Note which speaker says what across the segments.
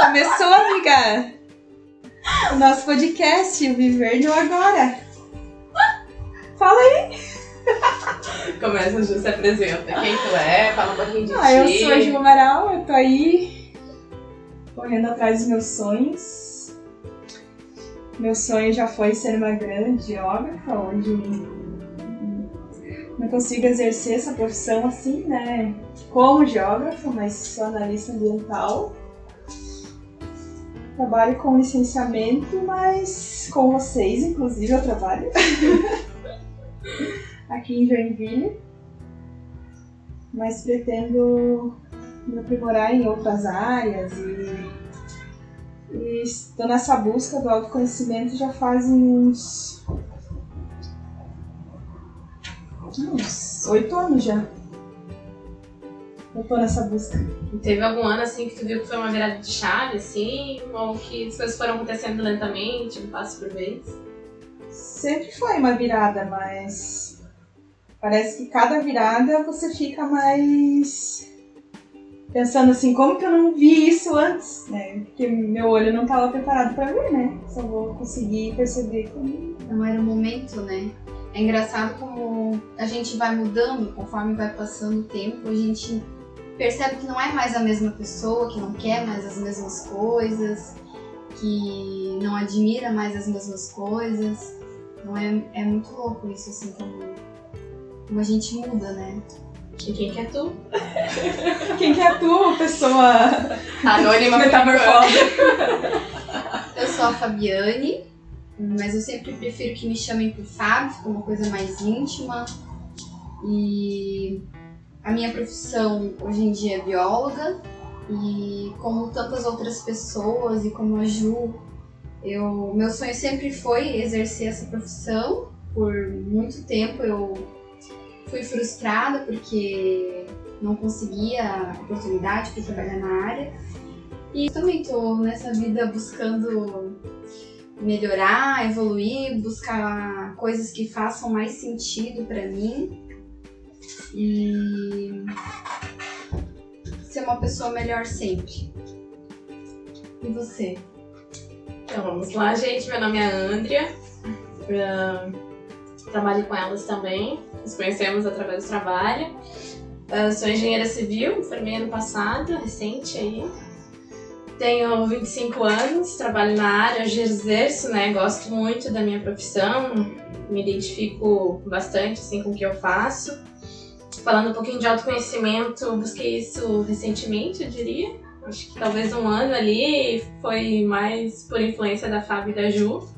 Speaker 1: Começou, amiga! O nosso podcast, o Viver no Agora. Fala aí!
Speaker 2: Começa, Ju se apresenta. Quem tu é? Fala um pouquinho de
Speaker 1: Ah,
Speaker 2: ti.
Speaker 1: eu sou a Ju Amaral, eu tô aí correndo atrás dos meus sonhos. Meu sonho já foi ser uma grande geógrafa, onde não consigo exercer essa profissão assim, né? Como geógrafa, mas sou analista ambiental. Trabalho com licenciamento, mas com vocês, inclusive, eu trabalho. Aqui em Joinville. Mas pretendo me aprimorar em outras áreas e, estou nessa busca do autoconhecimento já fazem uns uns oito anos já. Eu tô nessa busca.
Speaker 2: E Teve algum ano assim que tu viu que foi uma virada de chave, assim? Ou que as coisas foram acontecendo lentamente, um passo por vez?
Speaker 1: Sempre foi uma virada, mas parece que cada virada você fica mais pensando assim, como que eu não vi isso antes, né? Porque meu olho não estava preparado para ver, né? Só vou conseguir perceber quando
Speaker 3: Não era o momento, né? É engraçado como a gente vai mudando conforme vai passando o tempo, a gente percebe que não é mais a mesma pessoa, que não quer mais as mesmas coisas, que não admira mais as mesmas coisas. Não é, é muito louco isso, assim, como, como a gente muda, né?
Speaker 2: E quem que é tu?
Speaker 1: Quem que é tu, pessoa
Speaker 2: Anônima
Speaker 1: metamorfose?
Speaker 3: Eu sou a Fabiane, mas eu sempre prefiro que me chamem por Fábio, fica uma coisa mais íntima. E a minha profissão hoje em dia é bióloga. E como tantas outras pessoas e como a Ju, eu, meu sonho sempre foi exercer essa profissão. Por muito tempo eu fui frustrada porque não conseguia oportunidade para trabalhar na área. E também tô nessa vida buscando melhorar, evoluir, buscar coisas que façam mais sentido pra mim e ser uma pessoa melhor sempre. E você?
Speaker 2: Então vamos lá, gente. Meu nome é Andrea. Ah, trabalho com elas também. Nos conhecemos através do trabalho. Ah, sou engenheira civil, me formei ano passado, recente aí. Tenho 25 anos, trabalho na área, hoje exerço, né? Gosto muito da minha profissão, me identifico bastante assim, com o que eu faço. Falando um pouquinho de autoconhecimento, busquei isso recentemente, eu diria. Acho que talvez um ano ali, foi mais por influência da Fábio e da Ju.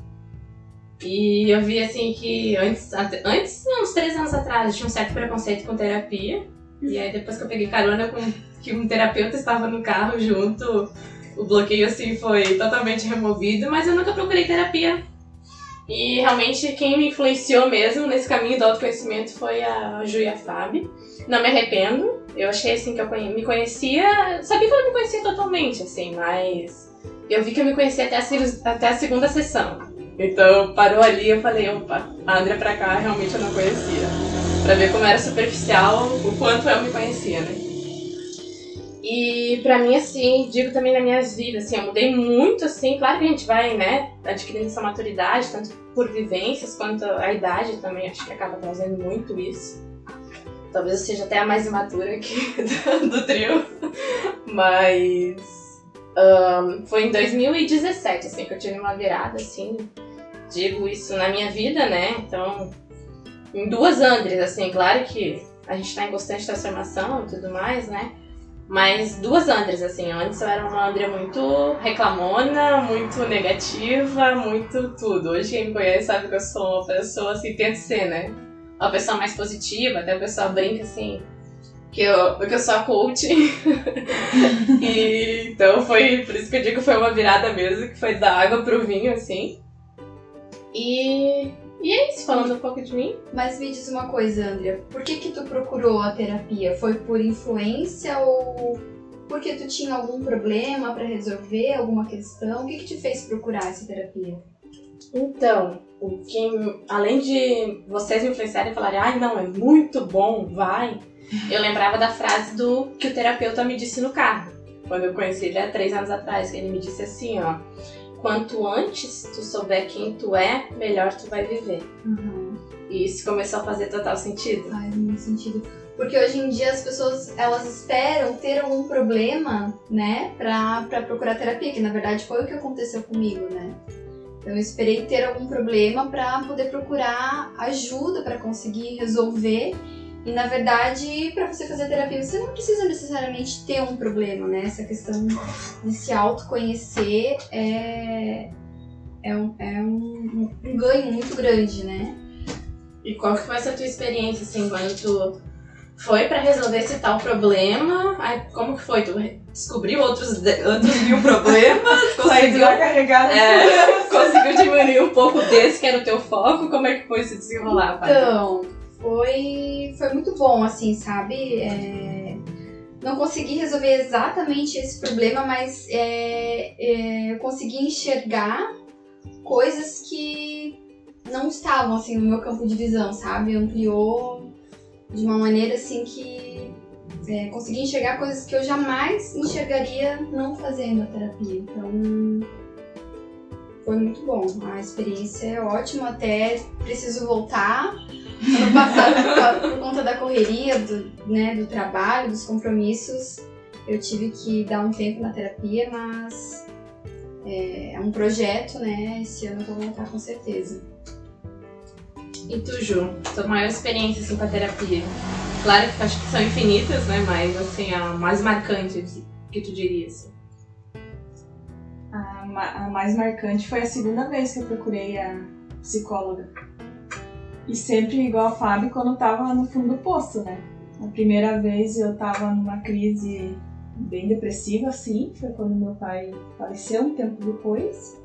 Speaker 2: E eu vi assim que antes, antes, uns três anos atrás, tinha um certo preconceito com terapia. E aí depois que eu peguei carona com que um terapeuta estava no carro junto, o bloqueio assim foi totalmente removido, mas eu nunca procurei terapia. E realmente quem me influenciou mesmo nesse caminho do autoconhecimento foi a Ju e a Fábio. Não me arrependo. Eu achei assim que eu me conhecia. Sabia que eu não me conhecia totalmente, assim, mas eu vi que eu me conhecia até a, até a segunda sessão. Então parou ali eu falei, opa, a André pra cá realmente eu não conhecia. Pra ver como era superficial, o quanto eu me conhecia, né? E pra mim, assim, digo também na minha vida, assim, eu mudei muito, assim, claro que a gente vai, né, adquirindo essa maturidade, tanto por vivências quanto a idade também, acho que acaba trazendo muito isso. Talvez eu seja até a mais imatura aqui do, trio, mas ahn, foi em 2017, assim, que eu tive uma virada, assim, digo isso na minha vida, né, então, em duas Andres, assim, claro que a gente tá em constante transformação e tudo mais, né, mas duas Andres, assim. Antes eu era uma Andrea muito reclamona, muito negativa, muito tudo. Hoje quem me conhece sabe que eu sou uma pessoa, assim, tento ser, né? Uma pessoa mais positiva, até o pessoal brinca, assim, que eu, que eu sou a coach. e, então foi, por isso que eu digo que foi uma virada mesmo, que foi da água pro vinho, assim. E, e é isso, falando um pouco de mim.
Speaker 3: Mas me diz uma coisa, Andrea, por que que tu procurou a terapia? Foi por influência ou porque tu tinha algum problema pra resolver, alguma questão? O que que te fez procurar essa terapia?
Speaker 2: Então, o que, além de vocês me influenciarem e falarem, ai não, é muito bom, vai, eu lembrava da frase do que o terapeuta me disse no carro. quando eu conheci ele há três anos atrás, que ele me disse assim, ó. Quanto antes tu souber quem tu é, melhor tu vai viver.
Speaker 3: Uhum.
Speaker 2: E isso começou a fazer total sentido.
Speaker 3: Faz muito sentido. Porque hoje em dia as pessoas, elas esperam ter algum problema, né, pra, pra procurar terapia, que na verdade foi o que aconteceu comigo, né. Então eu esperei ter algum problema pra poder procurar ajuda pra conseguir resolver. E na verdade, pra você fazer terapia, você não precisa necessariamente ter um problema, né. Essa questão de se autoconhecer é, é, um, é um, um ganho muito grande, né.
Speaker 2: E qual que foi essa tua experiência, assim, quando tu foi pra resolver esse tal problema? Aí, como que foi? Tu descobriu outros, de- outros mil problemas? Conseguiu,
Speaker 1: lá carregada.
Speaker 2: é, conseguiu diminuir um pouco desse que era o teu foco? Como é que foi se desenrolar?
Speaker 3: Então, foi, foi muito bom, assim, sabe? É, não consegui resolver exatamente esse problema, mas é, é, eu consegui enxergar coisas que não estavam, assim, no meu campo de visão, sabe? Ampliou de uma maneira, assim, que é, consegui enxergar coisas que eu jamais enxergaria não fazendo a terapia. Então, foi muito bom. A experiência é ótima, até preciso voltar. Ano passado, por, por conta da correria, do, né, do trabalho, dos compromissos, eu tive que dar um tempo na terapia, mas é, é um projeto, né? Esse ano eu vou voltar com certeza.
Speaker 2: E tu, Ju? Tua maior experiência, assim, com a terapia? Claro que acho que são infinitas, né? Mas, assim, a mais marcante que tu diria, assim.
Speaker 1: A, ma- a mais marcante foi a segunda vez que eu procurei a psicóloga. E sempre igual a Fábio quando tava no fundo do poço, né? A primeira vez eu tava numa crise bem depressiva, assim, foi quando meu pai faleceu um tempo depois.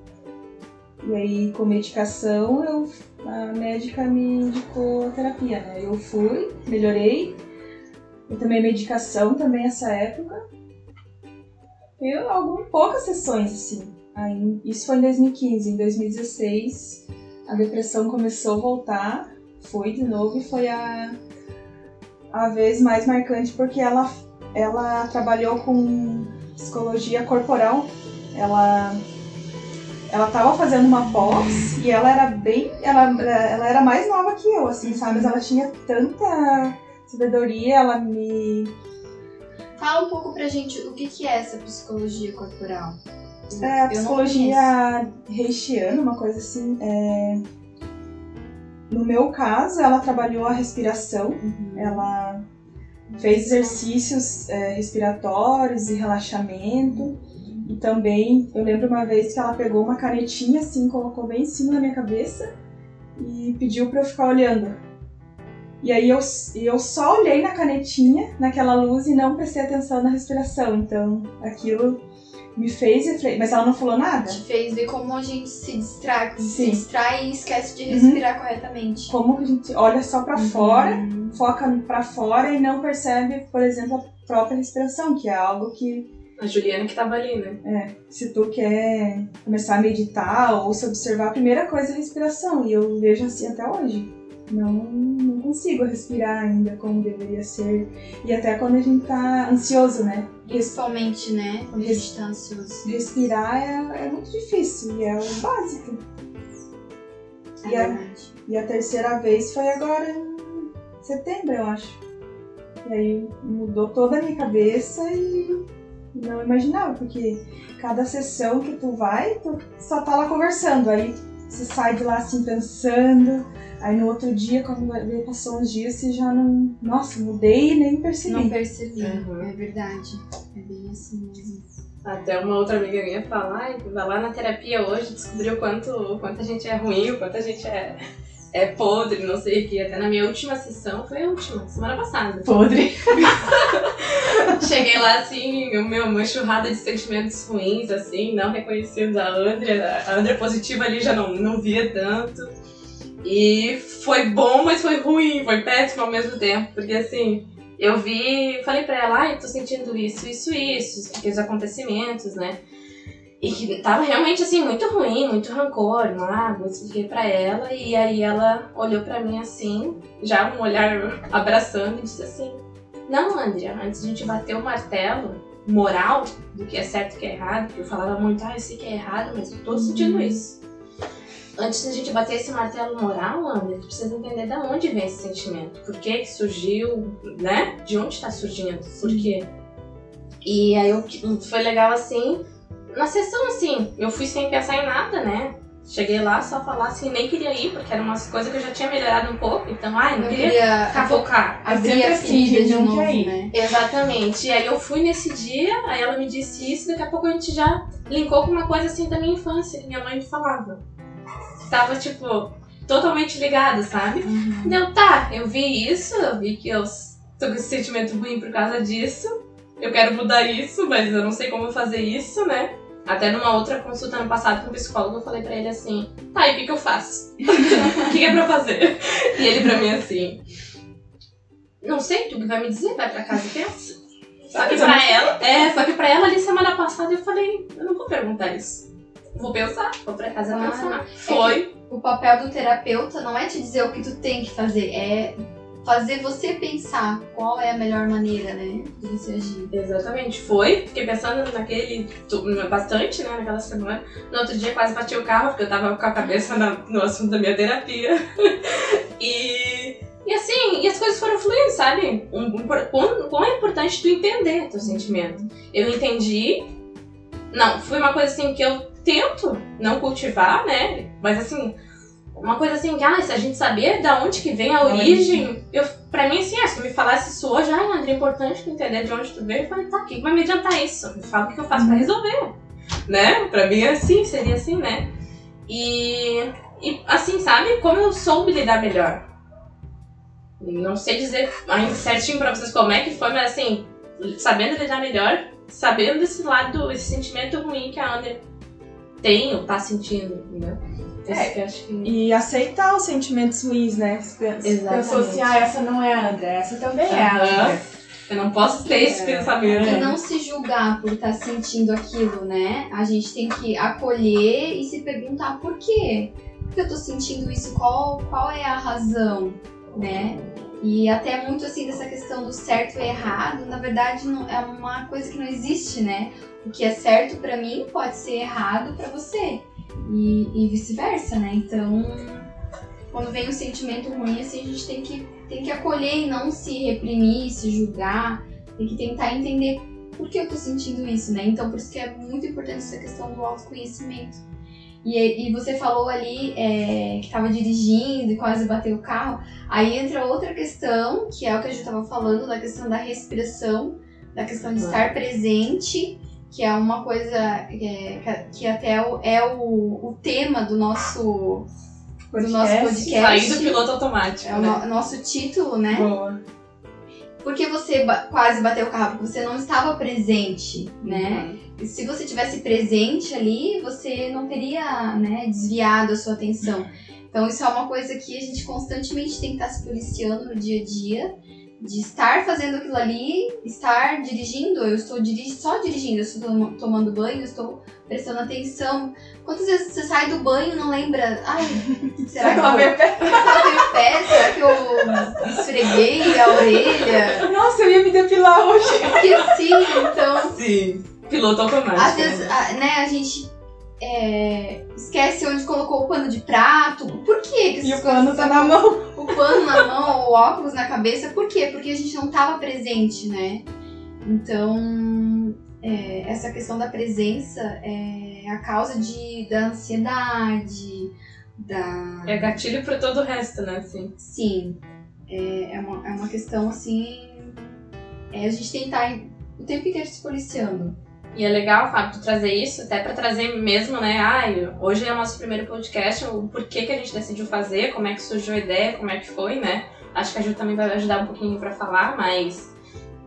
Speaker 1: E aí, com medicação, eu, a médica me indicou terapia, né? Eu fui, melhorei. Eu tomei medicação também nessa época. Eu, algumas poucas sessões, assim. Aí, isso foi em 2015. Em 2016, a depressão começou a voltar. Foi de novo e foi a, a vez mais marcante porque ela, ela trabalhou com psicologia corporal. Ela ela tava fazendo uma pós e ela era bem. Ela, ela era mais nova que eu, assim, sabe? Mas ela tinha tanta sabedoria, ela me
Speaker 3: Fala um pouco pra gente o que, que é essa psicologia corporal.
Speaker 1: É, a psicologia reichiana, uma coisa assim. é, No meu caso, ela trabalhou a respiração,
Speaker 3: Uhum.
Speaker 1: ela fez exercícios é, respiratórios e relaxamento. E também, eu lembro uma vez que ela pegou uma canetinha assim, colocou bem em cima da minha cabeça e pediu pra eu ficar olhando. E aí eu, eu só olhei na canetinha, naquela luz, e não prestei atenção na respiração. Então, aquilo me fez refletir. Mas ela não falou nada.
Speaker 3: Te fez ver como a gente se distrai, se distrai e esquece de
Speaker 1: Uhum.
Speaker 3: respirar corretamente.
Speaker 1: Como que a gente olha só pra fora,
Speaker 3: Uhum.
Speaker 1: foca pra fora e não percebe, por exemplo, a própria respiração, que é algo que
Speaker 2: A Juliana que tava ali, né?
Speaker 1: se tu quer começar a meditar ou se observar, a primeira coisa é a respiração. E eu vejo assim até hoje. Não, não consigo respirar ainda como deveria ser. E até quando a gente tá ansioso, né?
Speaker 3: Principalmente, né? Quando a gente tá ansioso.
Speaker 1: Respirar é, é muito difícil e é o básico.
Speaker 3: É
Speaker 1: E a-. E a terceira vez foi agora em setembro, eu acho. E aí mudou toda a minha cabeça e não imaginava, porque cada sessão que tu vai, tu só tá lá conversando. Aí você sai de lá assim pensando. Aí no outro dia, quando vai ver, passou uns dias, você já não. Nossa, mudei e nem percebi.
Speaker 3: Não percebi.
Speaker 2: Uhum.
Speaker 3: É verdade. É bem assim mesmo.
Speaker 2: Até uma outra amiga minha fala, ai, vai lá na terapia hoje, descobriu o quanto, o quanto a gente é ruim, o quanto a gente é, é podre, não sei o que. Até na minha última sessão, foi a última, semana passada.
Speaker 1: Podre.
Speaker 2: Cheguei lá assim, o meu, uma enxurrada de sentimentos ruins, assim, não reconhecidos. A Andrea, a Andrea positiva ali já não, não via tanto. E foi bom, mas foi ruim, foi péssimo ao mesmo tempo, porque assim, eu vi, falei pra ela, ai, tô sentindo isso, isso, isso, os acontecimentos, né? E que tava realmente assim, muito ruim, muito rancor, mágoa, expliquei pra ela, e aí ela olhou pra mim assim, já um olhar abraçando, e disse assim: Não, Andrea, antes de a gente bater o martelo, moral do que é certo e o que é errado, porque eu falava muito, ah, eu sei que é errado, mas eu tô sentindo isso. Antes da gente bater esse martelo moral, André, tu precisa entender de onde vem esse sentimento. Por que que surgiu, né? De onde tá surgindo? Por quê? E aí eu, foi legal assim, na sessão assim, eu fui sem pensar em nada, né? Cheguei lá só falar assim, nem queria ir, porque eram umas coisas que eu já tinha melhorado um pouco, então, ai, não,
Speaker 3: Não
Speaker 2: queria
Speaker 3: queria
Speaker 2: cavocar.
Speaker 3: abrir
Speaker 1: sempre
Speaker 3: a
Speaker 1: assim,
Speaker 3: ferida de novo,
Speaker 1: ir.
Speaker 3: né?
Speaker 2: Exatamente. E aí eu fui nesse dia, aí ela me disse isso, daqui a pouco a gente já linkou com uma coisa assim da minha infância, que minha mãe me falava. Tava, tipo, totalmente ligado, sabe? Deu, tá, eu vi isso, eu vi que eu tô com esse sentimento ruim por causa disso. Eu quero mudar isso, mas eu não sei como fazer isso, né? Até numa outra consulta ano passado com um psicólogo, eu falei pra ele assim, tá, e o que, que eu faço? O que, que é pra fazer? E ele pra mim assim, não sei, tu que vai me dizer, vai pra casa e pensa. Só que pra ela, é, só que pra ela ali semana passada eu falei, eu não vou perguntar isso. Vou pensar, vou pra casa
Speaker 3: Ah,
Speaker 2: pensar. Foi.
Speaker 3: O papel do terapeuta não é te dizer o que tu tem que fazer, é fazer você pensar qual é a melhor maneira, né, de você agir.
Speaker 2: Exatamente, foi. Fiquei pensando naquele bastante, né, naquela semana. No outro dia quase bati o carro, porque eu tava com a cabeça na- no assunto da minha terapia. e, e assim, e as coisas foram fluindo, sabe? Um, um, quão, quão é importante tu entender teu sentimento. Eu entendi. Não, foi uma coisa assim que eu tento não cultivar, né? Mas assim, uma coisa assim, que, ah, se a gente saber da onde que vem a origem, eu, pra mim, assim, ah, se tu me falasse isso hoje, ai, André, é importante tu entender de onde tu veio, eu falei, tá, o que que vai me adiantar isso? Me fala o que eu faço pra resolver, né? Pra mim, é assim, seria assim, né? E, e, assim, sabe, como eu soube lidar melhor? Não sei dizer ainda certinho pra vocês como é que foi, mas assim, sabendo lidar melhor, sabendo desse lado, esse sentimento ruim que a André tem ou tá sentindo, entendeu? Esse
Speaker 1: É,
Speaker 2: que eu acho que...
Speaker 1: E aceitar os sentimentos ruins, né?
Speaker 2: Exatamente.
Speaker 1: Pensou assim, ah, essa não é a André, essa também é a. André.
Speaker 2: Eu não posso ter esse
Speaker 1: É.
Speaker 2: pensamento.
Speaker 3: E não se julgar por estar sentindo aquilo, né? A gente tem que acolher e se perguntar por quê? Por que eu tô sentindo isso? Qual, qual é a razão, né? E até muito assim dessa questão do certo e errado, na verdade não, é uma coisa que não existe, né? O que é certo pra mim pode ser errado pra você. E, e vice-versa, né? Então, quando vem um sentimento ruim, assim, a gente tem que, tem que acolher e não se reprimir, se julgar. Tem que tentar entender por que eu tô sentindo isso, né? Então, por isso que é muito importante essa questão do autoconhecimento. E, e você falou ali é, que tava dirigindo e quase bateu o carro. Aí entra outra questão, que é o que a gente tava falando, da questão da respiração, da questão de
Speaker 2: Ah.
Speaker 3: estar presente, que é uma coisa é, que- até é o, é o, tema do nosso, do nosso podcast.
Speaker 2: Sair do piloto automático,
Speaker 3: É o
Speaker 2: né?
Speaker 3: no- nosso título, né?
Speaker 1: Boa.
Speaker 3: Por que você ba- quase bateu o carro? Porque você não estava presente, né?
Speaker 2: Uhum.
Speaker 3: E se você tivesse presente ali, você não teria né, desviado a sua atenção. Então isso é uma coisa que a gente constantemente tem que estar se policiando no dia a dia. De estar fazendo aquilo ali, estar dirigindo, eu estou diri só dirigindo, eu estou tom- tomando banho, eu estou prestando atenção. Quantas vezes você sai do banho e não lembra? Ai, será que eu
Speaker 1: Lavei o pé.
Speaker 3: Será que eu esfreguei a orelha?
Speaker 1: Nossa, eu ia me depilar hoje.
Speaker 3: Esqueci, então
Speaker 2: Sim. Piloto automático.
Speaker 3: Às vezes,
Speaker 2: né?
Speaker 3: a, né, a gente é, esquece onde colocou o pano de prato. Por quê que
Speaker 1: E o pano tá na mão.
Speaker 3: O pano na mão, o óculos na cabeça. Por quê? Porque a gente não estava presente, né? Então, é, essa questão da presença é a causa de, da ansiedade, da...
Speaker 2: É gatilho pra todo o resto, né? Assim.
Speaker 3: Sim, é, é, uma, é uma questão assim... É a gente tentar o tempo inteiro se policiando.
Speaker 2: E é legal, Fábio, trazer isso, até pra trazer mesmo, né? Ai, hoje é o nosso primeiro podcast, o porquê que a gente decidiu fazer, como é que surgiu a ideia, como é que foi, né? Acho que a Ju também vai ajudar um pouquinho pra falar, mas.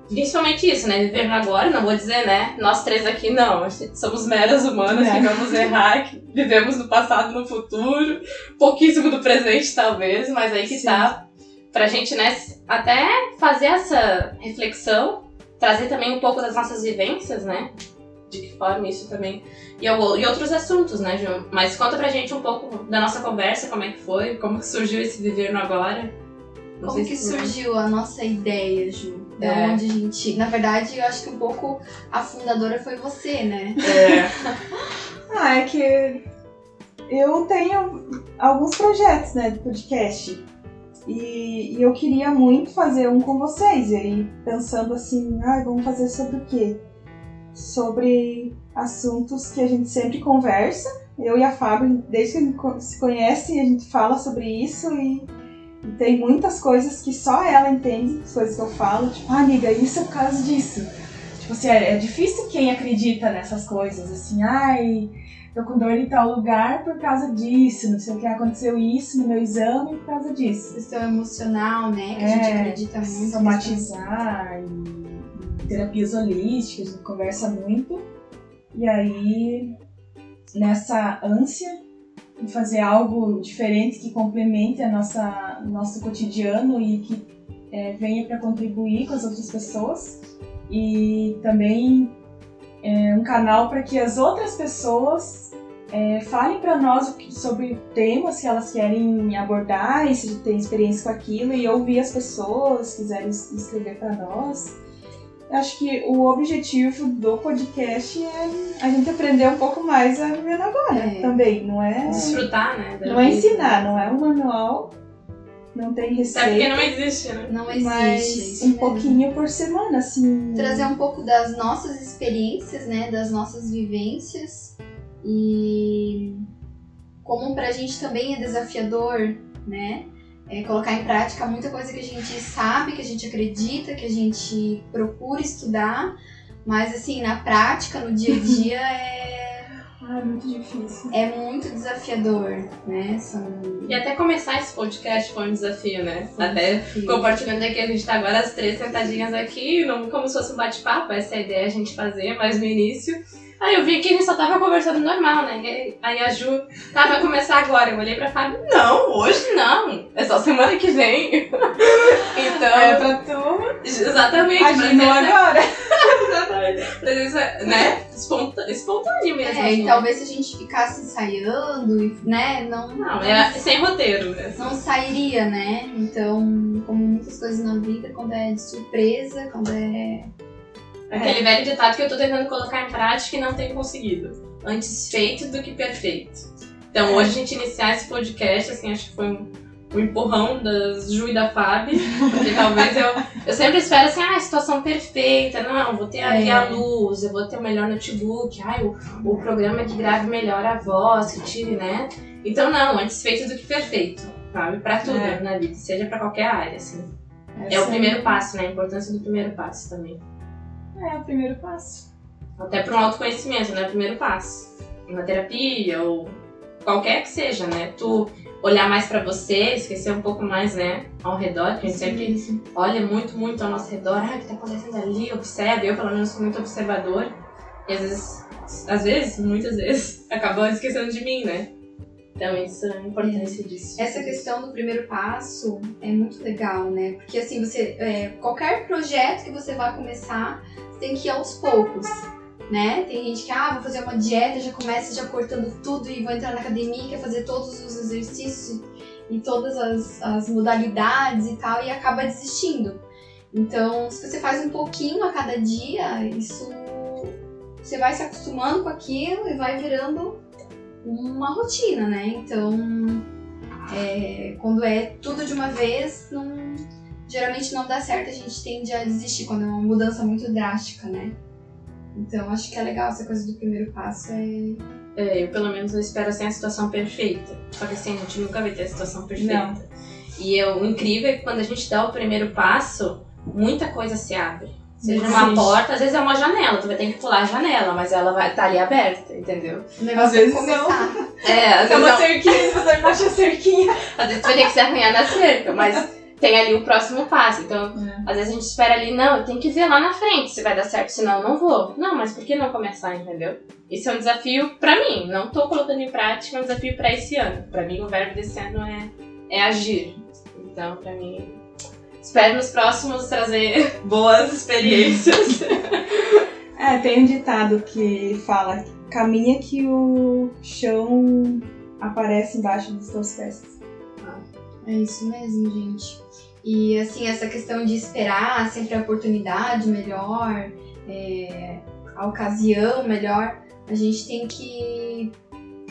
Speaker 2: Principalmente isso, né? Viver no agora, não vou dizer, né? Nós três aqui não, somos meras humanas
Speaker 1: É.
Speaker 2: que vamos errar, que vivemos no passado e no futuro, pouquíssimo do presente, talvez, mas aí que
Speaker 1: Sim.
Speaker 2: tá. Pra gente, né, até fazer essa reflexão, trazer também um pouco das nossas vivências, né? Isso também. E, e outros assuntos, né, Ju? Mas conta pra gente um pouco da nossa conversa, como é que foi, como surgiu esse viver no agora. Não
Speaker 3: Como que surgiu a nossa ideia, Ju? Da
Speaker 2: É.
Speaker 3: onde a gente. Na verdade, eu acho que um pouco a fundadora foi você, né?
Speaker 2: É.
Speaker 1: Ah, é que eu tenho alguns projetos, né, de podcast. E, e eu queria muito fazer um com vocês. E aí, pensando assim, ah, vamos fazer sobre o quê? Sobre assuntos que a gente sempre conversa. Eu e a Fábio, desde que a gente se conhece, a gente fala sobre isso e, tem muitas coisas que só ela entende, as coisas que eu falo, tipo, ah, amiga, isso é por causa disso. Tipo assim, é, é difícil quem acredita nessas coisas, assim, ai, tô com dor em tal lugar por causa disso, não sei o que, aconteceu isso no meu exame por causa disso.
Speaker 3: Questão emocional, né? Que a gente
Speaker 1: É,
Speaker 3: acredita muito.
Speaker 1: Somatizar e terapias holísticas, a gente conversa muito. E aí, nessa ânsia de fazer algo diferente que complemente a nossa nosso cotidiano e que é, venha para contribuir com as outras pessoas e também é, um canal para que as outras pessoas é, falem para nós sobre temas que elas querem abordar e se tem experiência com aquilo e ouvir as pessoas, quiserem es- escrever para nós. Acho que o objetivo do podcast é a gente aprender um pouco mais a viver no agora
Speaker 3: É.
Speaker 1: também, não é?
Speaker 2: Desfrutar, né?
Speaker 1: Não é ensinar, não é um manual, não tem
Speaker 2: Até porque
Speaker 1: receita,
Speaker 2: não existe, né?
Speaker 3: Não existe.
Speaker 1: mas
Speaker 3: isso
Speaker 1: um
Speaker 3: mesmo.
Speaker 1: pouquinho por semana, assim.
Speaker 3: trazer um pouco das nossas experiências, né, das nossas vivências e como pra gente também é desafiador, né, é colocar em prática muita coisa que a gente sabe, que a gente acredita, que a gente procura estudar, mas assim, na prática, no dia a dia é,
Speaker 1: Ah, é muito difícil.
Speaker 3: é muito desafiador, né, são
Speaker 2: E até começar esse podcast foi um desafio, né? Até compartilhando aqui, a gente tá agora as três sentadinhas aqui, não como se fosse um bate-papo, essa é a ideia a gente fazer, mas no início. Aí eu vi que gente só tava conversando normal, né? Aí a Ju, tá, vai começar agora. Eu olhei pra Fábio, não, hoje não, é só semana que vem. então,
Speaker 1: É pra tu
Speaker 2: exatamente,
Speaker 1: no
Speaker 2: presença-
Speaker 1: agora.
Speaker 2: exatamente, presença, né? Espontâneo mesmo.
Speaker 3: É,
Speaker 2: assim.
Speaker 3: e talvez se a gente ficasse ensaiando, né, não,
Speaker 2: Não, é sem roteiro, né?
Speaker 3: não sairia, né? Então, como muitas coisas na vida, quando é de surpresa, quando é.
Speaker 2: Aquele velho ditado que eu tô tentando colocar em prática e não tenho conseguido. Antes feito do que perfeito. Então, hoje a gente iniciar esse podcast, assim, acho que foi um, um empurrão das Ju e da Fábio. Porque talvez eu. Eu sempre espero assim, ah, situação perfeita. Não, vou ter ali
Speaker 3: É.
Speaker 2: a luz, eu vou ter o melhor notebook, ai, o, o programa que grave melhor a voz, que tire, né? Então, não, antes feito do que perfeito. Sabe? Pra tudo
Speaker 1: É.
Speaker 2: na vida, seja pra qualquer área, assim. É o
Speaker 1: Essa
Speaker 2: primeiro passo, né? A importância do primeiro passo também.
Speaker 1: É o primeiro passo.
Speaker 2: Até para um autoconhecimento, né? O primeiro passo. Uma terapia ou qualquer que seja, né? Tu olhar mais pra você, esquecer um pouco mais, né? Ao redor, que a gente sempre olha muito, muito ao nosso redor. Ah, o que tá acontecendo ali? Observa. Eu, pelo menos, sou muito observador. E às vezes, às vezes, muitas vezes, acabam esquecendo de mim, né? Então, isso é a importância disso.
Speaker 3: Essa questão do primeiro passo é muito legal, né? Porque assim, você. é, qualquer projeto que você vai começar, você tem que ir aos poucos. Né? Tem gente que, ah, vou fazer uma dieta, já começa já cortando tudo e vou entrar na academia, quer fazer todos os exercícios e todas as, as modalidades e tal, e acaba desistindo. Então, se você faz um pouquinho a cada dia, isso você vai se acostumando com aquilo e vai virando uma rotina, né? Então, é, quando é tudo de uma vez, não, geralmente não dá certo, a gente tende a desistir quando é uma mudança muito drástica, né? Então, acho que é legal essa coisa do primeiro passo. É...
Speaker 2: É, eu pelo menos espero assim a situação perfeita. Só que assim, a gente nunca vai ter a situação perfeita.
Speaker 1: Não.
Speaker 2: E eu, o incrível é que quando a gente dá o primeiro passo, muita coisa se abre. Seja
Speaker 1: Existe.
Speaker 2: uma porta, às vezes é uma janela, tu vai ter que pular a janela, mas ela vai estar ali aberta, entendeu?
Speaker 3: O negócio
Speaker 1: Às
Speaker 3: é
Speaker 1: vezes
Speaker 3: começar.
Speaker 2: É, às
Speaker 1: É
Speaker 2: vezes,
Speaker 1: uma
Speaker 2: não-
Speaker 1: cerquinha, você baixa a cerquinha.
Speaker 2: às vezes tu vai ter que se arranhar na cerca, mas tem ali o próximo passo. Então, às vezes a gente espera ali, não, eu tenho que ver lá na frente se vai dar certo, senão eu não vou. Não, mas por que não começar, entendeu? Isso é um desafio pra mim. Não tô colocando em prática, é um desafio pra esse ano. Pra mim, o verbo desse ano é, é agir. Então, pra mim, espero nos próximos trazer boas experiências.
Speaker 1: É, tem um ditado que fala: caminha que o chão aparece embaixo dos teus pés.
Speaker 3: É isso mesmo, gente. E assim, essa questão de esperar sempre a oportunidade melhor, é, a ocasião melhor, a gente tem que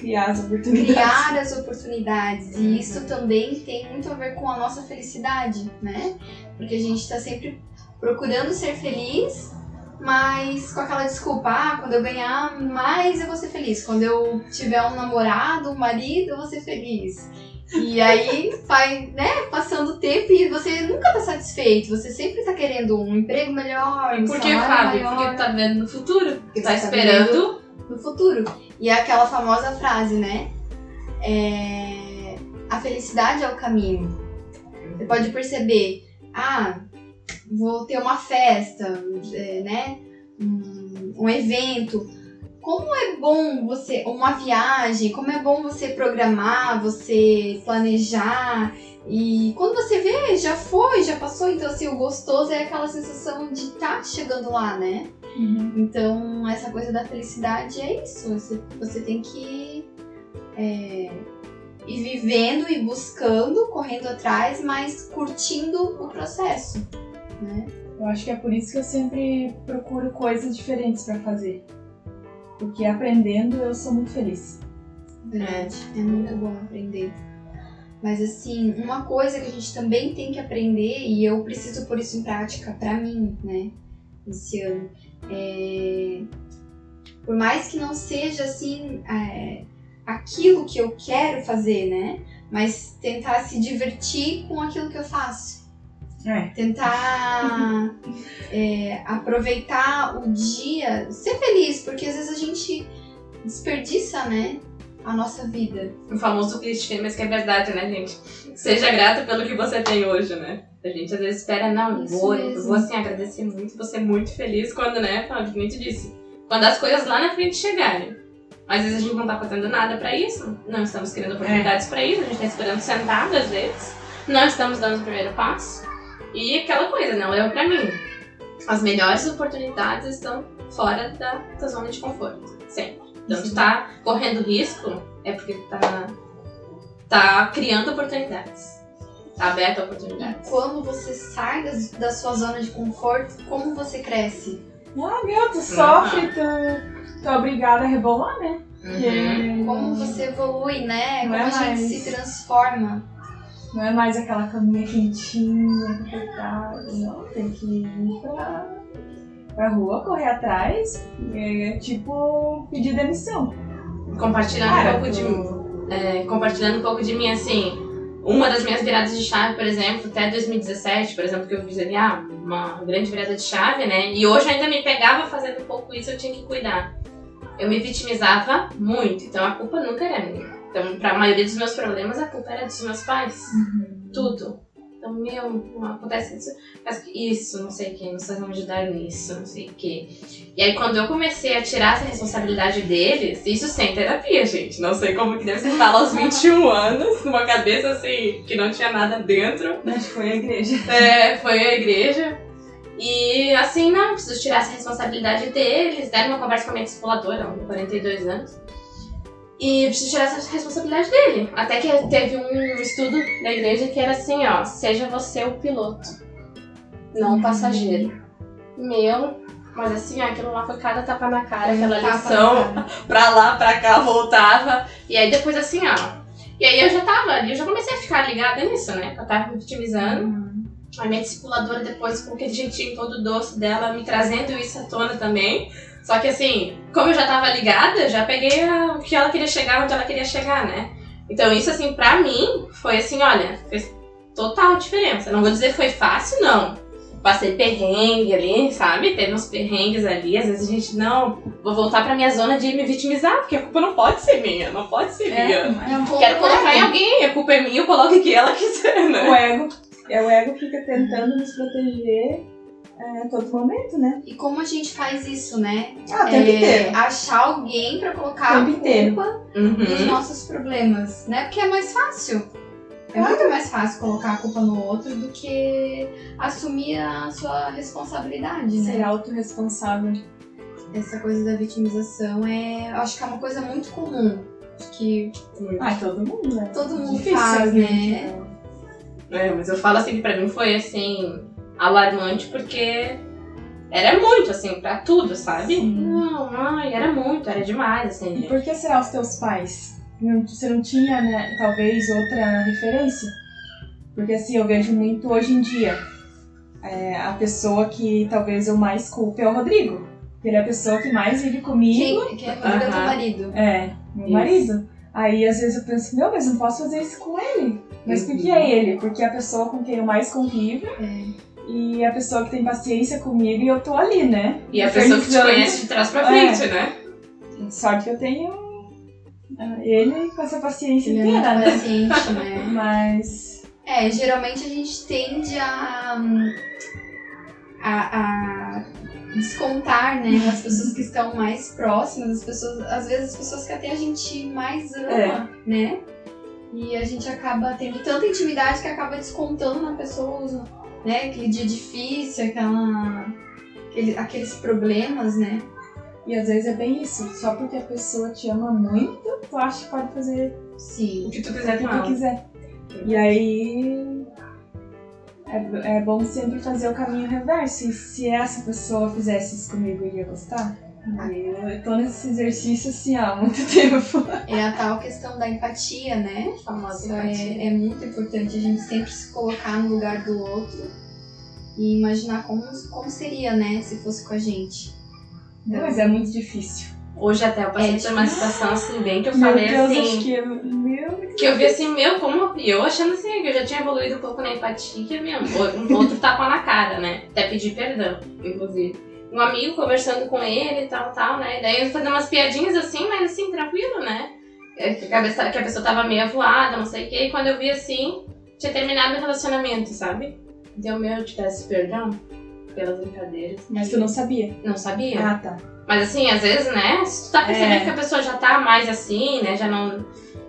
Speaker 1: Criar as oportunidades.
Speaker 3: criar as oportunidades. E isso também tem muito a ver com a nossa felicidade, né? Porque a gente tá sempre procurando ser feliz, mas com aquela desculpa, ah, quando eu ganhar mais eu vou ser feliz. Quando eu tiver um namorado, um marido, eu vou ser feliz. E aí vai, né, passando o tempo e você nunca tá satisfeito. Você sempre tá querendo um emprego melhor, um
Speaker 2: Por que, Fábio?
Speaker 3: maior
Speaker 2: Porque tu tá vendo no futuro.
Speaker 3: Porque
Speaker 2: tá
Speaker 3: tá
Speaker 2: esperando.
Speaker 3: no futuro. E é aquela famosa frase, né? É, A felicidade é o caminho. Você pode perceber, ah, vou ter uma festa, é, né? Um, um evento. Como é bom você, uma viagem, como é bom você programar, você planejar. E quando você vê, já foi, já passou. Então, assim, o gostoso é aquela sensação de estar chegando lá, né?
Speaker 1: Uhum.
Speaker 3: Então, essa coisa da felicidade é isso. Você, você tem que é, ir vivendo e buscando, correndo atrás, mas curtindo o processo. Né?
Speaker 1: Eu acho que é por isso que eu sempre procuro coisas diferentes pra fazer. Porque aprendendo eu sou muito feliz.
Speaker 3: Verdade. É muito bom aprender. Mas assim, uma coisa que a gente também tem que aprender, e eu preciso pôr isso em prática pra mim, né? Esse ano. É... Por mais que não seja assim é, aquilo que eu quero fazer, né? Mas tentar se divertir com aquilo que eu faço.
Speaker 1: É.
Speaker 3: Tentar é, aproveitar o dia, ser feliz, porque às vezes a gente desperdiça, né? A nossa vida.
Speaker 2: O famoso clichê, mas que é verdade, né, gente? Seja grato pelo que você tem hoje, né? A gente às vezes espera, não,
Speaker 3: Isso
Speaker 2: vou,
Speaker 3: mesmo.
Speaker 2: vou assim agradecer muito, vou ser muito feliz quando, né, como a gente disse, quando as coisas lá na frente chegarem. Às vezes a gente não tá fazendo nada pra isso, não estamos criando oportunidades pra isso, a gente tá esperando sentado às vezes, não estamos dando o primeiro passo. E aquela coisa, não é pra mim. As melhores oportunidades estão fora da, da zona de conforto, sempre. Então, tu tá correndo risco, é porque tu tá, tá criando oportunidades. Tá aberto a oportunidades.
Speaker 3: Quando você sai das- da sua zona de conforto, como você cresce?
Speaker 1: Ah, meu, tu sofre, tu, tu é obrigada a rebolar, né?
Speaker 2: Uhum.
Speaker 3: Como você evolui, né?
Speaker 1: Não
Speaker 3: Como
Speaker 1: é
Speaker 3: a gente
Speaker 1: mais-
Speaker 3: se transforma.
Speaker 1: Não é mais aquela caminha quentinha, confortável. Não, tem que ir pra, pra rua, correr atrás. É tipo pedir demissão.
Speaker 2: Compartilhando
Speaker 1: Cara,
Speaker 2: um pouco de é, compartilhando um pouco de mim, assim, uma das minhas viradas de chave, por exemplo, até 2017, por exemplo, que eu fiz ali, ah, uma grande virada de chave, né? E hoje ainda me pegava fazendo um pouco isso, eu tinha que cuidar. Eu me vitimizava muito, então a culpa nunca era minha. Então, pra maioria dos meus problemas, a culpa era dos meus pais. Tudo. Então, meu, não acontece isso, mas isso, não sei o que, vocês vão me ajudar nisso, não sei o que. E aí, quando eu comecei a tirar essa responsabilidade deles, isso sem terapia, gente. Não sei como que deve ser falar aos 21 anos, numa cabeça assim, que não tinha nada dentro.
Speaker 1: Que foi a igreja.
Speaker 2: É, foi a igreja. E assim, não, preciso tirar essa responsabilidade deles. Deram uma conversa com a minha discipuladora, ela tem 42 anos. E preciso tirar essa responsabilidade dele. Até que teve um estudo da igreja que era assim, ó, seja você o piloto, não o passageiro. Meu, mas assim, ó, aquilo lá foi cada tapa na cara, aquela
Speaker 3: Tapa
Speaker 2: lição
Speaker 3: cara.
Speaker 2: pra lá, pra cá, voltava. E aí depois assim, ó. E aí eu já tava ali, eu já comecei a ficar ligada nisso, né? Eu tava me vitimizando. A minha discipuladora depois com aquele jeitinho todo doce dela, me trazendo isso à tona também. Só que assim, como eu já tava ligada, já peguei a- o que ela queria chegar, onde ela queria chegar, né? Então isso assim, pra mim, foi assim, olha, fez total diferença. Não vou dizer que foi fácil, não. Passei perrengue ali, sabe? Teve uns perrengues ali. Às vezes a gente, não, vou voltar pra minha zona de me vitimizar, porque a culpa não pode ser minha, não pode ser minha.
Speaker 1: É, é,
Speaker 2: Quero colocar em alguém, a culpa é minha, eu coloco em quem ela quiser, né?
Speaker 1: o ego. É, o ego fica tentando nos proteger é, a todo momento, né?
Speaker 3: E como a gente faz isso, né?
Speaker 1: Ah, o tempo
Speaker 3: É,
Speaker 1: inteiro.
Speaker 3: achar alguém pra colocar a
Speaker 1: tempo inteiro.
Speaker 3: culpa dos
Speaker 2: Uhum.
Speaker 3: nossos problemas, né? Porque é mais fácil. É muito mais fácil colocar a culpa no outro do que assumir a sua responsabilidade,
Speaker 1: Ser
Speaker 3: né?
Speaker 1: autorresponsável.
Speaker 3: Essa coisa da vitimização é, eu acho que é uma coisa muito comum. Acho que
Speaker 1: Ah, todo mundo, né?
Speaker 3: todo mundo
Speaker 1: Difícil
Speaker 3: faz, né?
Speaker 1: não-
Speaker 2: É, mas eu falo assim que pra mim foi assim, alarmante porque era muito, assim, pra tudo, sabe?
Speaker 1: Sim.
Speaker 2: Não, mãe, era muito, era demais, assim.
Speaker 1: E por que será os teus pais? Não- Você não tinha, né, talvez, outra referência? Porque assim, eu vejo muito hoje em dia. é, a pessoa que talvez eu mais culpe é o Rodrigo. que Ele é a pessoa que mais vive comigo.
Speaker 3: Quem, quem é o Rodrigo é teu
Speaker 2: Aham.
Speaker 3: marido?
Speaker 1: É, meu
Speaker 2: Isso.
Speaker 1: marido. Aí às vezes eu penso, meu, mas não posso fazer isso com ele. Mas por que é ele? Porque é a pessoa com quem eu mais convivo
Speaker 3: É.
Speaker 1: e é a pessoa que tem paciência comigo e eu tô ali, né?
Speaker 2: E a pessoa que te conhece de trás pra frente,
Speaker 1: É.
Speaker 2: né?
Speaker 1: Sorte que eu tenho ah, ele com essa paciência
Speaker 3: Ele é muito
Speaker 1: inteira, né?
Speaker 3: paciente, né?
Speaker 1: Mas.
Speaker 3: É, geralmente a gente tende a, a, a descontar, né, as pessoas que estão mais próximas, as pessoas, às vezes as pessoas que até a gente mais ama,
Speaker 1: É.
Speaker 3: né? E a gente acaba tendo tanta intimidade que acaba descontando na pessoa, né? Aquele dia difícil, aquela, aquele- aqueles problemas, né?
Speaker 1: E às vezes é bem isso. Só porque a pessoa te ama muito, tu acha que pode fazer
Speaker 2: O
Speaker 3: Sim.
Speaker 2: que tu
Speaker 1: o
Speaker 2: quiser
Speaker 1: que
Speaker 2: com
Speaker 1: tu quiser. E aí. É, é bom sempre fazer o caminho reverso. E se essa pessoa fizesse isso comigo, eu ia gostar? Eu tô nesse exercício assim há muito tempo.
Speaker 3: É a tal questão da empatia, né?
Speaker 2: Famosa
Speaker 3: é, é muito importante a gente sempre se colocar no lugar do outro e imaginar como, como seria, né, se fosse com a gente.
Speaker 1: Mas é muito difícil.
Speaker 2: Hoje até eu passei
Speaker 3: É,
Speaker 2: por uma situação assim, bem que eu
Speaker 1: Meu
Speaker 2: falei
Speaker 1: Deus,
Speaker 2: assim.
Speaker 1: acho que. é Meu.
Speaker 2: Que eu vi assim, meu, como. E eu achando assim, que eu já tinha evoluído um pouco na empatia, meu, um outro tapa na cara, né? Até pedir perdão, inclusive. Um amigo conversando com ele e tal, tal, né? Daí eu fazendo umas piadinhas assim, mas assim, tranquilo, né? É, Que a, cabeça, que a pessoa tava meio avoada, não sei o quê. E quando eu vi assim, tinha terminado o relacionamento, sabe? Deu meu, eu te peço perdão pelas brincadeiras.
Speaker 1: Mas tu não sabia.
Speaker 2: Não sabia?
Speaker 1: Ah, tá.
Speaker 2: Mas assim, às vezes, né? Se tu tá percebendo
Speaker 1: É.
Speaker 2: que a pessoa já tá mais assim, né? Já não.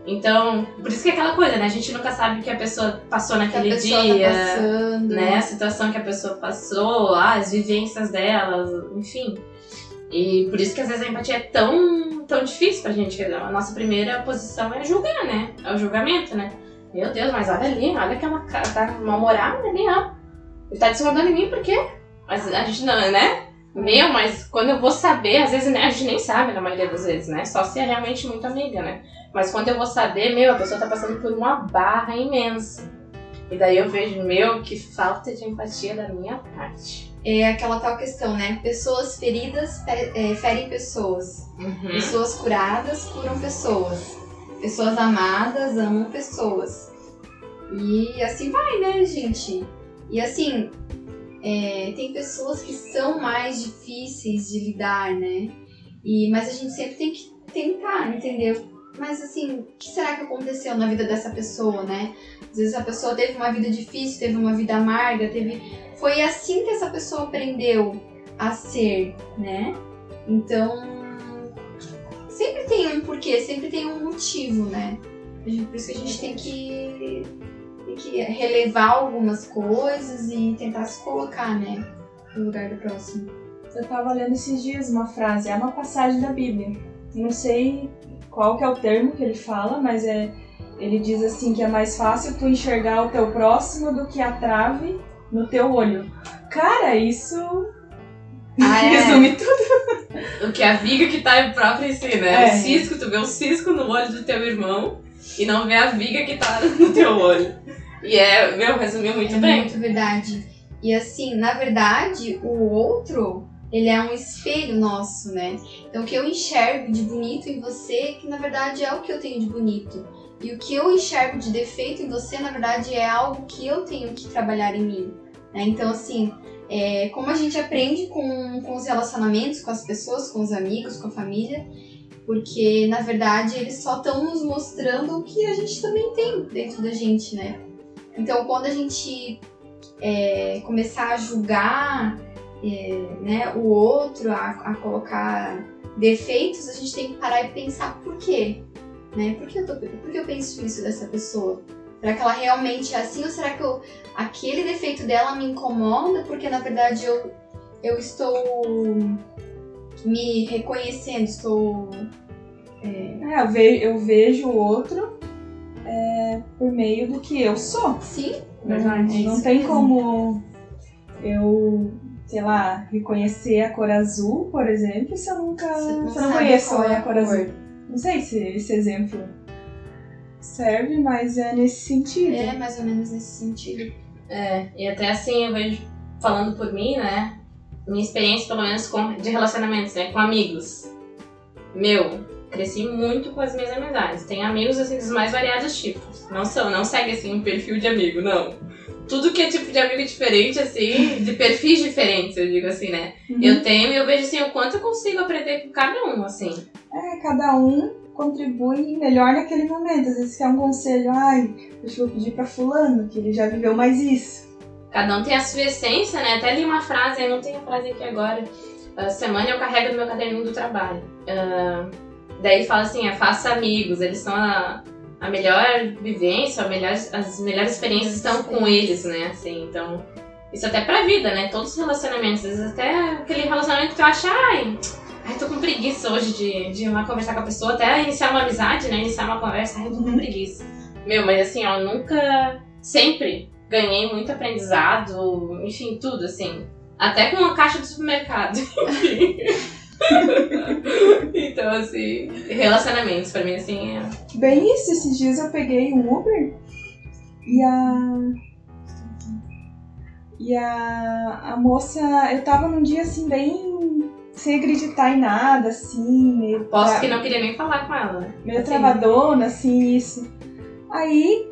Speaker 2: Então, por isso que é aquela coisa, né? A gente nunca sabe o que a pessoa passou
Speaker 3: Que a
Speaker 2: naquele
Speaker 3: pessoa
Speaker 2: dia,
Speaker 3: tá passando.
Speaker 2: né? A situação que a pessoa passou, ah, as vivências delas, enfim. E por isso que às vezes a empatia é tão, tão difícil pra gente. A nossa primeira posição é julgar, né? É o julgamento, né? Meu Deus, mas olha ali, olha aquela cara, tá mal-humorada ali, ó. Ele tá descontando em mim por quê? Mas a gente não, né? Meu, mas quando eu vou saber, às vezes né, a gente nem sabe na maioria das vezes, né? Só se é realmente muito amiga, né? Mas quando eu vou saber, meu, a pessoa tá passando por uma barra imensa. E daí eu vejo, meu, que falta de empatia da minha parte.
Speaker 3: É aquela tal questão, né? Pessoas feridas fe- é, ferem pessoas.
Speaker 2: Uhum.
Speaker 3: Pessoas curadas curam pessoas. Pessoas amadas amam pessoas. E assim vai, né, gente? E assim, é, tem pessoas que são mais difíceis de lidar, né? E, mas a gente sempre tem que tentar, entendeu? Mas assim, o que será que aconteceu na vida dessa pessoa, né? Às vezes a pessoa teve uma vida difícil, teve uma vida amarga, teve. Foi assim que essa pessoa aprendeu a ser, né? Então, sempre tem um porquê, sempre tem um motivo, né? Por isso que a gente tem que, que relevar algumas coisas e tentar se colocar, né? No lugar do próximo.
Speaker 1: Eu tava lendo esses dias uma frase, é uma passagem da Bíblia. Não sei qual que é o termo que ele fala, mas é ele diz assim que é mais fácil tu enxergar o teu próximo do que a trave no teu olho. Cara, isso
Speaker 3: Ah, é?
Speaker 1: resume tudo.
Speaker 2: O que a viga que tá própria em si, né?
Speaker 1: É.
Speaker 2: O cisco, tu vê o cisco no olho do teu irmão e não vê a viga que tá no teu olho. E é, meu, resumiu muito
Speaker 3: é
Speaker 2: bem.
Speaker 3: muito verdade. E assim, na verdade, o outro, ele é um espelho nosso, né? Então, o que eu enxergo de bonito em você, que na verdade é o que eu tenho de bonito. E o que eu enxergo de defeito em você, na verdade, é algo que eu tenho que trabalhar em mim. né? Então, assim, é, como a gente aprende com, com os relacionamentos, com as pessoas, com os amigos, com a família, porque na verdade eles só estão nos mostrando o que a gente também tem dentro da gente, né? Então, quando a gente é, começar a julgar é, né, o outro, a, a colocar defeitos, a gente tem que parar e pensar por quê? Né? Por, que eu tô, por que eu penso isso dessa pessoa? Será que ela realmente é assim ou será que eu, aquele defeito dela me incomoda porque na verdade eu, eu estou me reconhecendo, estou.
Speaker 1: É, eu, ve- eu vejo o outro é por meio do que eu sou.
Speaker 3: Sim,
Speaker 2: Verdade.
Speaker 1: Não
Speaker 3: isso
Speaker 1: tem como eu, sei lá, reconhecer a cor azul, por exemplo, se eu nunca.
Speaker 3: Você não
Speaker 1: se eu não conheço
Speaker 3: é
Speaker 1: a cor. azul. Não sei se esse exemplo serve, mas é nesse sentido.
Speaker 3: é mais ou menos nesse sentido.
Speaker 2: É, e até assim, eu vejo, falando por mim, né? Minha experiência, pelo menos, com, de relacionamentos, né? Com amigos. Meu, cresci muito com as minhas amizades. Tenho amigos, assim, dos mais variados tipos. Não são, não segue, assim, um perfil de amigo, não. Tudo que é tipo de amigo diferente, assim, de perfis diferentes, eu digo assim, né?
Speaker 1: Uhum.
Speaker 2: Eu tenho e eu vejo, assim, o quanto eu consigo aprender com cada um, assim.
Speaker 1: É, cada um contribui melhor naquele momento. Às vezes quer um conselho, ai, deixa eu pedir pra fulano, que ele já viveu mais isso.
Speaker 2: Cada um tem a sua essência, né? Até li uma frase, eu não tenho a frase aqui agora. A semana eu carrego no meu caderninho do trabalho. Ah, daí fala assim, é, faça amigos, eles são a, a melhor vivência, a melhor, as melhores experiências estão com eles, né? Assim, então, isso até pra vida, né? Todos os relacionamentos, às vezes até aquele relacionamento que tu acha, ai, ai tô com preguiça hoje de, de ir lá conversar com a pessoa, até iniciar uma amizade, né? Iniciar uma conversa, ai, eu tô com
Speaker 1: Uhum.
Speaker 2: preguiça. Meu, mas assim, ó, nunca, sempre ganhei muito aprendizado, enfim, tudo, assim. Até com a caixa do supermercado. então, assim, relacionamentos, pra mim, assim, é.
Speaker 1: Bem isso, esses dias eu peguei um Uber e a. E a, a moça, eu tava num dia assim, bem sem acreditar em nada, assim, meio,
Speaker 2: Posso
Speaker 1: tra-
Speaker 2: que não queria nem falar com ela,
Speaker 1: meio
Speaker 2: Assim.
Speaker 1: travadona, assim, isso. Aí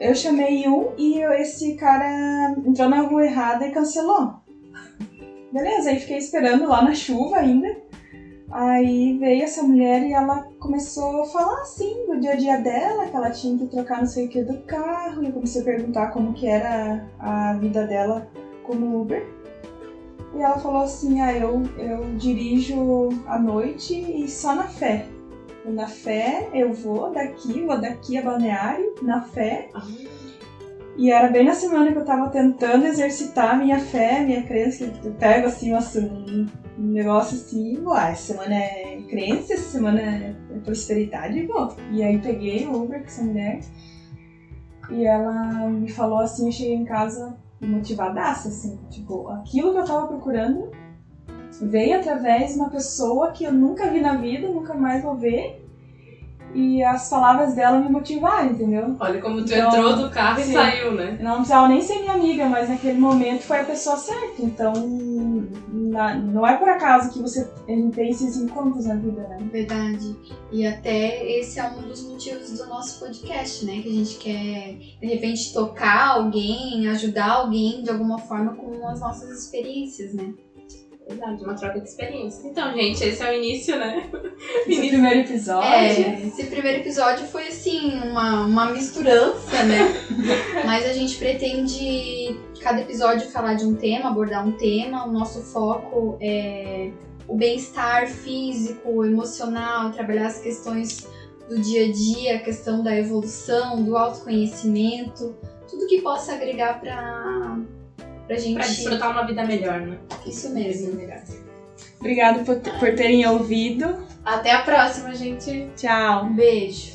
Speaker 1: eu chamei um e eu- esse cara entrou na rua errada e cancelou. Beleza, aí fiquei esperando lá na chuva ainda. Aí veio essa mulher e ela começou a falar assim do dia a dia dela, que ela tinha que trocar não sei o que do carro. E eu comecei a perguntar como que era a vida dela como Uber. E ela falou assim, ah, eu, eu dirijo à noite e só na fé. Na fé eu vou daqui, vou daqui a balneário, na fé. E era bem na semana que eu tava tentando exercitar minha fé, minha crença. que Eu pego assim nossa, um, um negócio assim, uai, essa semana é crença, essa semana é é prosperidade e vou. E aí peguei o Uber com essa mulher e ela me falou assim, eu cheguei em casa motivadaça, assim, tipo, aquilo que eu tava procurando veio através de uma pessoa que eu nunca vi na vida, nunca mais vou ver. E as palavras dela me motivaram, entendeu?
Speaker 2: Olha como tu
Speaker 1: Então,
Speaker 2: entrou do carro
Speaker 1: sim.
Speaker 2: e saiu, né?
Speaker 1: Não precisava nem ser minha amiga, mas naquele momento foi a pessoa certa. Então, na- não é por acaso que você tem esses encontros na vida, né?
Speaker 3: Verdade. E até esse é um dos motivos do nosso podcast, né? Que a gente quer, de repente, tocar alguém, ajudar alguém de alguma forma com as nossas experiências, né?
Speaker 2: Verdade, uma troca de experiência. Então, gente, esse é o início, né?
Speaker 1: Esse primeiro episódio.
Speaker 3: É, esse primeiro episódio foi assim, uma, uma misturança, né? Mas a gente pretende cada episódio falar de um tema, abordar um tema. O nosso foco é o bem-estar físico, emocional, trabalhar as questões do dia a dia, a questão da evolução, do autoconhecimento, tudo que possa agregar pra, pra gente.
Speaker 2: Pra desfrutar uma vida melhor, né?
Speaker 3: Isso mesmo.
Speaker 1: Obrigada por, por terem ouvido.
Speaker 2: Até a próxima, gente.
Speaker 1: Tchau.
Speaker 3: Um beijo.